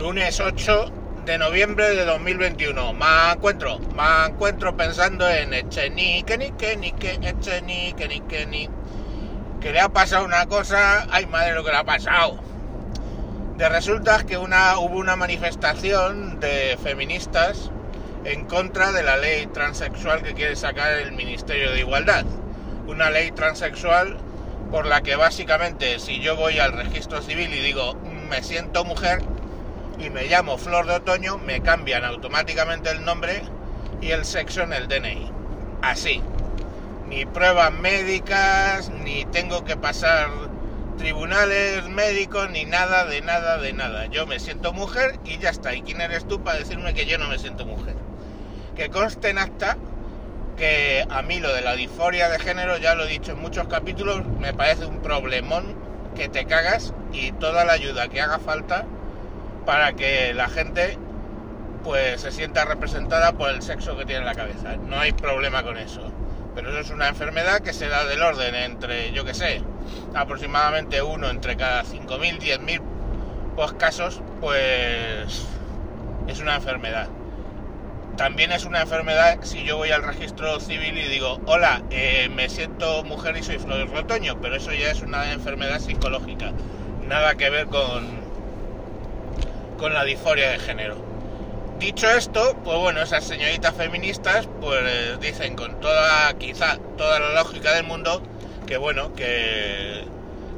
lunes 8 de noviembre de 2021. Me encuentro, me encuentro pensando en Echenique, ni que, ni que, Echenique, ni que, ni. Que le ha pasado una cosa, ay madre lo que le ha pasado. De resulta que hubo una manifestación de feministas en contra de la ley transexual que quiere sacar el Ministerio de Igualdad. Una ley transexual por la que básicamente si yo voy al registro civil y digo me siento mujer, y me llamo Flor de Otoño, me cambian automáticamente el nombre y el sexo en el DNI. Así. Ni pruebas médicas, ni tengo que pasar tribunales médicos, ni nada de nada de nada. Yo me siento mujer y ya está. ¿Y quién eres tú para decirme que yo no me siento mujer? Que conste en acta que a mí lo de la disforia de género, ya lo he dicho en muchos capítulos, me parece un problemón que te cagas y toda la ayuda que haga falta para que la gente pues se sienta representada por el sexo que tiene en la cabeza. No hay problema con eso. Pero eso es una enfermedad que se da del orden entre, yo que sé, aproximadamente uno entre cada 5.000, 10.000 pues, casos, pues es una enfermedad. También es una enfermedad si yo voy al registro civil y digo, hola, eh, me siento mujer y soy flor de pero eso ya es una enfermedad psicológica. Nada que ver con, con la disforia de género. Dicho esto, pues bueno, esas señoritas feministas pues dicen con toda, quizá, toda la lógica del mundo que bueno, que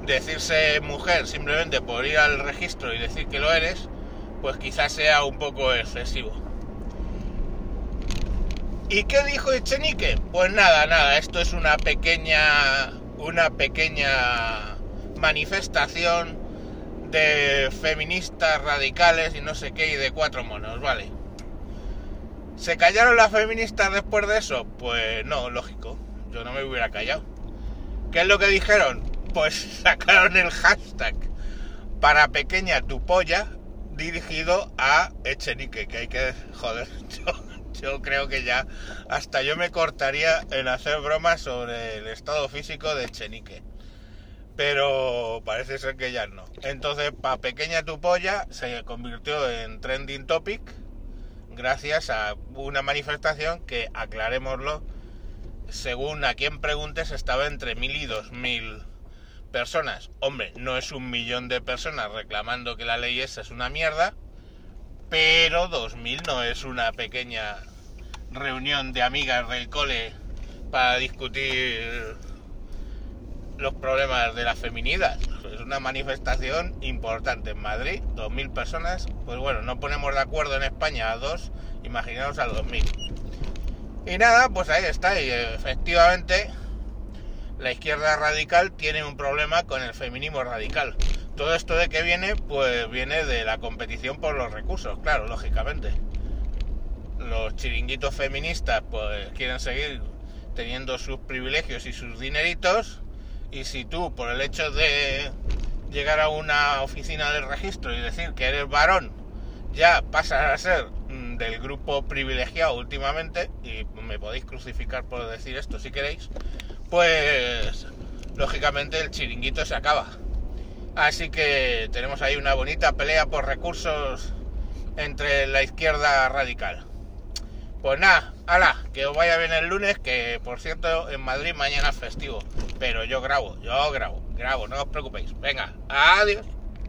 decirse mujer simplemente por ir al registro y decir que lo eres, pues quizás sea un poco excesivo. ¿Y qué dijo Echenique? Pues nada, nada, esto es una pequeña, una pequeña manifestación de feministas radicales y no sé qué, y de cuatro monos, vale. ¿Se callaron las feministas después de eso? Pues no, lógico. Yo no me hubiera callado. ¿Qué es lo que dijeron? Pues sacaron el hashtag para pequeña tu polla dirigido a Echenique, que hay que... Joder, yo, yo creo que ya hasta yo me cortaría en hacer bromas sobre el estado físico de Echenique pero parece ser que ya no. Entonces, pa pequeña tu polla se convirtió en trending topic gracias a una manifestación que, aclarémoslo, según a quien preguntes, estaba entre mil y dos mil personas. Hombre, no es un millón de personas reclamando que la ley esa es una mierda, pero dos mil no es una pequeña reunión de amigas del cole para discutir los problemas de la feminidad. Es una manifestación importante en Madrid, 2.000 personas. Pues bueno, no ponemos de acuerdo en España a dos, imaginaos a 2.000. Y nada, pues ahí está. Y efectivamente, la izquierda radical tiene un problema con el feminismo radical. Todo esto de que viene, pues viene de la competición por los recursos, claro, lógicamente. Los chiringuitos feministas, pues quieren seguir teniendo sus privilegios y sus dineritos y si tú, por el hecho de llegar a una oficina del registro y decir que eres varón, ya pasas a ser mm, del grupo privilegiado últimamente, y me podéis crucificar por decir esto si queréis, pues lógicamente el chiringuito se acaba. Así que tenemos ahí una bonita pelea por recursos entre la izquierda radical. Pues nada, ala, que os vaya bien el lunes, que por cierto en Madrid mañana es festivo. Pero yo grabo, yo grabo, grabo, no os preocupéis. Venga, adiós.